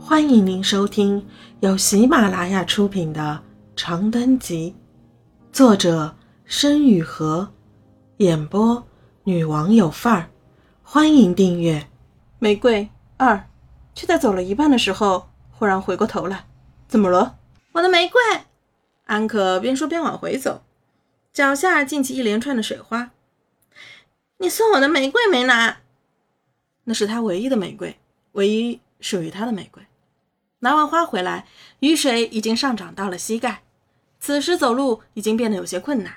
欢迎您收听由喜马拉雅出品的《长灯集》，作者申雨禾，演播女王有范儿。欢迎订阅。玫瑰二，却在走了一半的时候，忽然回过头来，怎么了？我的玫瑰！安可边说边往回走，脚下溅起一连串的水花。你送我的玫瑰没拿？那是他唯一的玫瑰，唯一属于他的玫瑰。拿完花回来，雨水已经上涨到了膝盖，此时走路已经变得有些困难。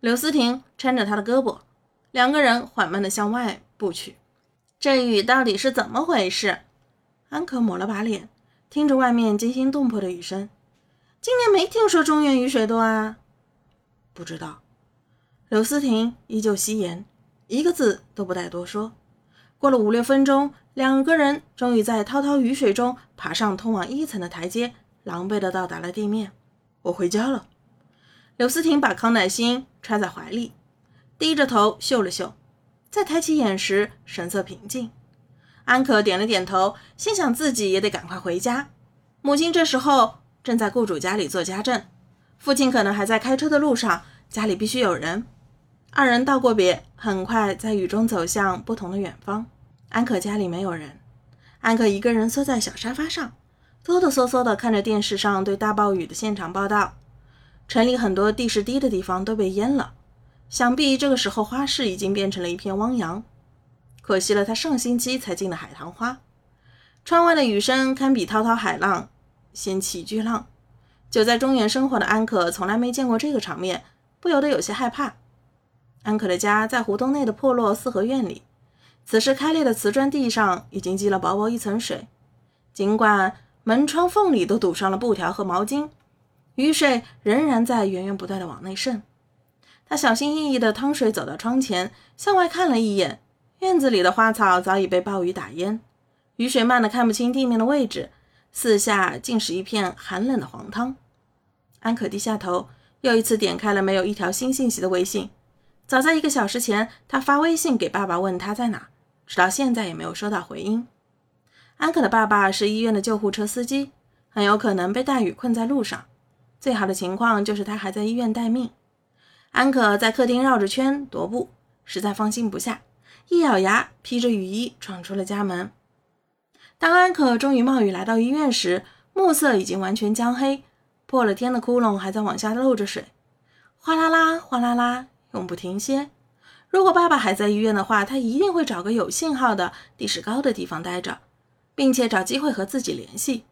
柳思婷搀着他的胳膊，两个人缓慢地向外步去。这雨到底是怎么回事？安可抹了把脸，听着外面惊心动魄的雨声。今年没听说中原雨水多啊。不知道。柳思婷依旧惜言，一个字都不带多说。过了五六分钟，两个人终于在滔滔雨水中爬上通往一层的台阶，狼狈地到达了地面。我回家了。柳思婷把康乃馨揣在怀里，低着头嗅了嗅，再抬起眼时神色平静。安可点了点头，心想自己也得赶快回家。母亲这时候正在雇主家里做家政，父亲可能还在开车的路上，家里必须有人。二人道过别，很快在雨中走向不同的远方。安可家里没有人，安可一个人缩在小沙发上，哆哆嗦嗦地看着电视上对大暴雨的现场报道。城里很多地势低的地方都被淹了，想必这个时候花市已经变成了一片汪洋。可惜了，他上星期才进的海棠花。窗外的雨声堪比滔滔海浪，掀起巨浪。久在中原生活的安可从来没见过这个场面，不由得有些害怕。安可的家在胡同内的破落四合院里。此时开裂的瓷砖地上已经积了薄薄一层水，尽管门窗缝里都堵上了布条和毛巾，雨水仍然在源源不断的往内渗。他小心翼翼的趟水走到窗前，向外看了一眼，院子里的花草早已被暴雨打淹，雨水漫得看不清地面的位置，四下尽是一片寒冷的黄汤。安可低下头，又一次点开了没有一条新信息的微信。早在一个小时前，他发微信给爸爸问他在哪。直到现在也没有收到回音。安可的爸爸是医院的救护车司机，很有可能被大雨困在路上。最好的情况就是他还在医院待命。安可在客厅绕着圈踱步，实在放心不下，一咬牙，披着雨衣闯出了家门。当安可终于冒雨来到医院时，暮色已经完全将黑，破了天的窟窿还在往下漏着水，哗啦啦，哗啦啦，永不停歇。如果爸爸还在医院的话，他一定会找个有信号的、地势高的地方待着，并且找机会和自己联系。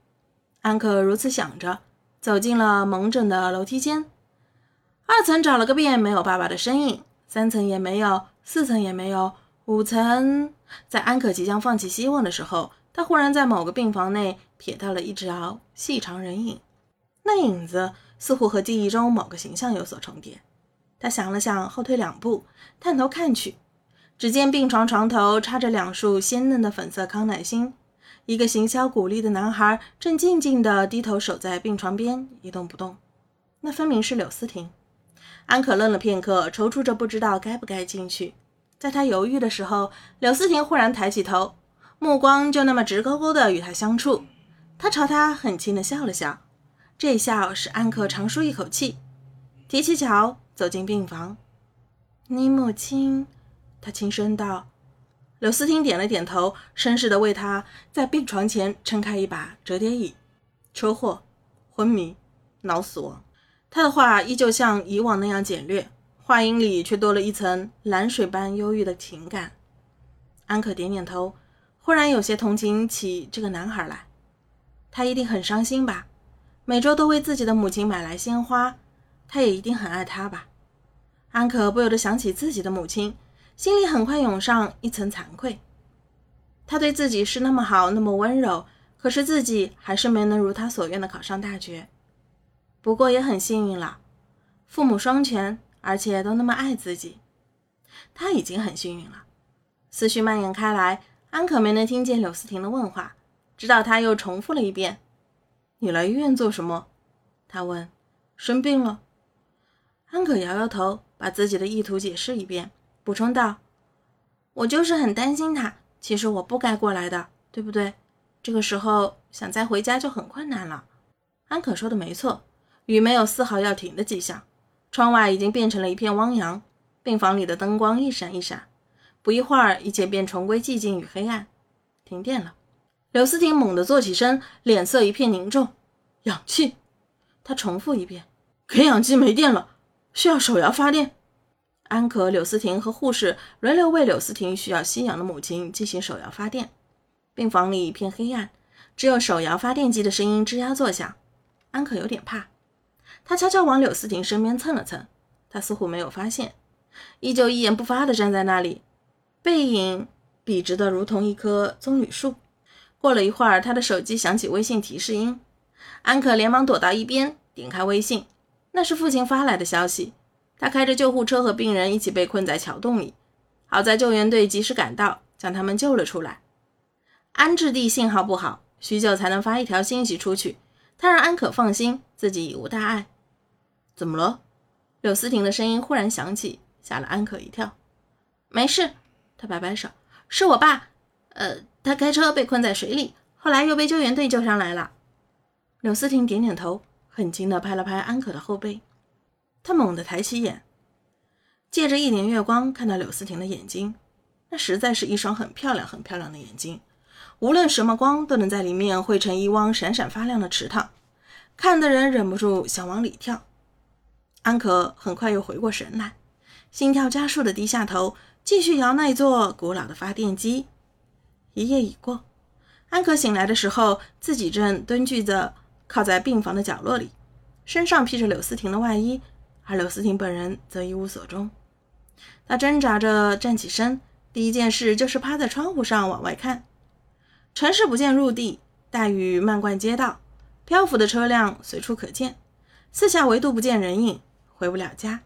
安可如此想着，走进了蒙诊的楼梯间。二层找了个遍，没有爸爸的身影；三层也没有，四层也没有，五层……在安可即将放弃希望的时候，他忽然在某个病房内瞥到了一条细长人影，那影子似乎和记忆中某个形象有所重叠。他想了想，后退两步，探头看去，只见病床床头插着两束鲜嫩的粉色康乃馨，一个行销鼓励的男孩正静静地低头守在病床边，一动不动。那分明是柳思婷。安可愣了片刻，踌躇着不知道该不该进去。在他犹豫的时候，柳思婷忽然抬起头，目光就那么直勾勾地与他相触。他朝他很轻地笑了笑，这笑使安可长舒一口气，提起脚。走进病房，你母亲，他轻声道。柳思婷点了点头，绅士的为他在病床前撑开一把折叠椅。车祸，昏迷，脑死亡。他的话依旧像以往那样简略，话音里却多了一层蓝水般忧郁的情感。安可点点头，忽然有些同情起这个男孩来。他一定很伤心吧？每周都为自己的母亲买来鲜花。他也一定很爱她吧？安可不由得想起自己的母亲，心里很快涌上一层惭愧。他对自己是那么好，那么温柔，可是自己还是没能如他所愿的考上大学。不过也很幸运了，父母双全，而且都那么爱自己，他已经很幸运了。思绪蔓延开来，安可没能听见柳思婷的问话，直到他又重复了一遍：“你来医院做什么？”他问：“生病了？”安可摇摇头，把自己的意图解释一遍，补充道：“我就是很担心他。其实我不该过来的，对不对？这个时候想再回家就很困难了。安可说的没错，雨没有丝毫要停的迹象。窗外已经变成了一片汪洋，病房里的灯光一闪一闪，不一会儿，一切便重归寂静与黑暗。停电了，柳思婷猛地坐起身，脸色一片凝重。氧气，他重复一遍：“给氧机没电了，需要手摇发电。”安可、柳思婷和护士轮流为柳思婷需要吸氧的母亲进行手摇发电。病房里一片黑暗，只有手摇发电机的声音吱呀作响。安可有点怕。他悄悄往柳思婷身边蹭了蹭，他似乎没有发现，依旧一言不发地站在那里，背影笔直的如同一棵棕榈树。过了一会儿，他的手机响起微信提示音，安可连忙躲到一边，点开微信，那是父亲发来的消息。他开着救护车和病人一起被困在桥洞里，好在救援队及时赶到，将他们救了出来。安置地信号不好，许久才能发一条信息出去。他让安可放心，自己已无大碍。怎么了？柳思婷的声音忽然响起，吓了安可一跳。没事，他摆摆手，是我爸。呃，他开车被困在水里，后来又被救援队救上来了。柳思婷点点头，很轻地拍了拍安可的后背。他猛地抬起眼，借着一点月光，看到柳思婷的眼睛，那实在是一双很漂亮、很漂亮的眼睛，无论什么光都能在里面汇成一汪闪闪发亮的池塘，看的人忍不住想往里跳。安可很快又回过神来，心跳加速的低下头，继续摇那座古老的发电机。一夜已过，安可醒来的时候，自己正蹲踞着靠在病房的角落里，身上披着柳思婷的外衣，而柳思婷本人则一无所踪。他挣扎着站起身，第一件事就是趴在窗户上往外看。城市不见陆地，大雨漫灌街道，漂浮的车辆随处可见，四下唯独不见人影。回不了家，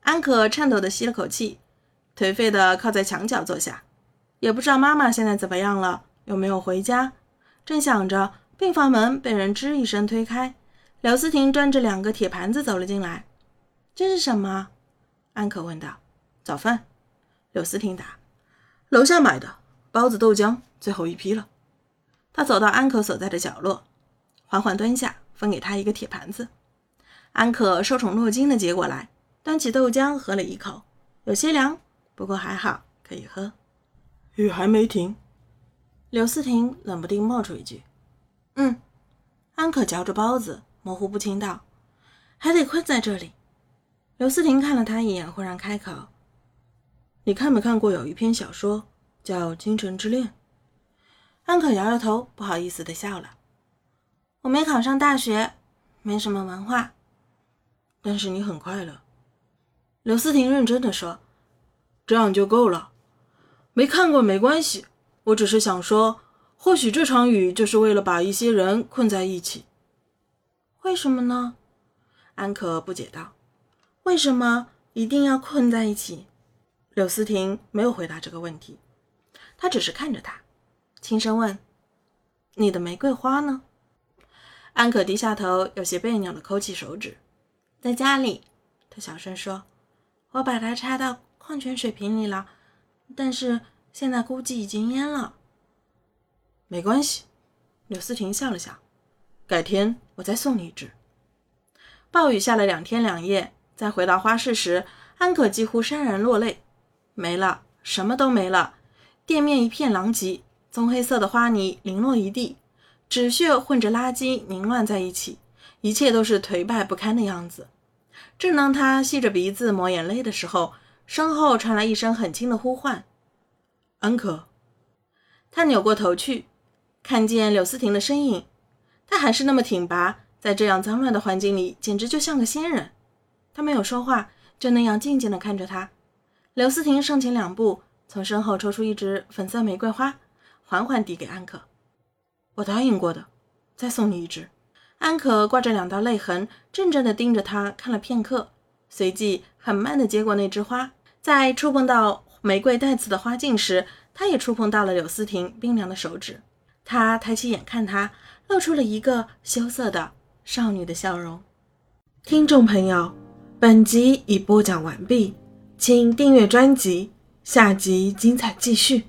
安可颤抖地吸了口气，颓废地靠在墙角坐下，也不知道妈妈现在怎么样了，有没有回家。正想着，病房门被人吱一声推开，刘思婷端着两个铁盘子走了进来。这是什么？安可问道。早饭。刘思婷答。楼下买的包子豆浆，最后一批了。他走到安可所在的角落，缓缓蹲下，分给他一个铁盘子。安可受宠若惊的接过来，端起豆浆喝了一口，有些凉，不过还好，可以喝。雨还没停，刘思婷冷不丁冒出一句：“嗯。”安可嚼着包子，模糊不清道：“还得困在这里。”刘思婷看了他一眼，忽然开口：“你看没看过有一篇小说叫《京城之恋》？”安可摇摇头，不好意思的笑了：“我没考上大学，没什么文化。”但是你很快乐，刘思婷认真的说：“这样就够了。没看过没关系，我只是想说，或许这场雨就是为了把一些人困在一起。为什么呢？”安可不解道：“为什么一定要困在一起？”柳思婷没有回答这个问题，她只是看着他，轻声问：“你的玫瑰花呢？”安可低下头，有些别扭的抠起手指。在家里，他小声说：“我把它插到矿泉水瓶里了，但是现在估计已经淹了。”没关系，柳思婷笑了笑：“改天我再送你一只。”暴雨下了两天两夜，在回到花市时，安可几乎潸然落泪。没了，什么都没了，店面一片狼藉，棕黑色的花泥零落一地，纸屑混着垃圾凝乱在一起，一切都是颓败不堪的样子。正当他吸着鼻子抹眼泪的时候，身后传来一声很轻的呼唤：“安可。”他扭过头去，看见柳思婷的身影。她还是那么挺拔，在这样脏乱的环境里，简直就像个仙人。他没有说话，就那样静静地看着他。柳思婷上前两步，从身后抽出一支粉色玫瑰花，缓缓递给安可：“我答应过的，再送你一支。”安可挂着两道泪痕，怔怔地盯着他看了片刻，随即很慢地接过那枝花。在触碰到玫瑰带刺的花茎时，他也触碰到了柳思婷冰凉的手指。他抬起眼看他，露出了一个羞涩的少女的笑容。听众朋友，本集已播讲完毕，请订阅专辑，下集精彩继续。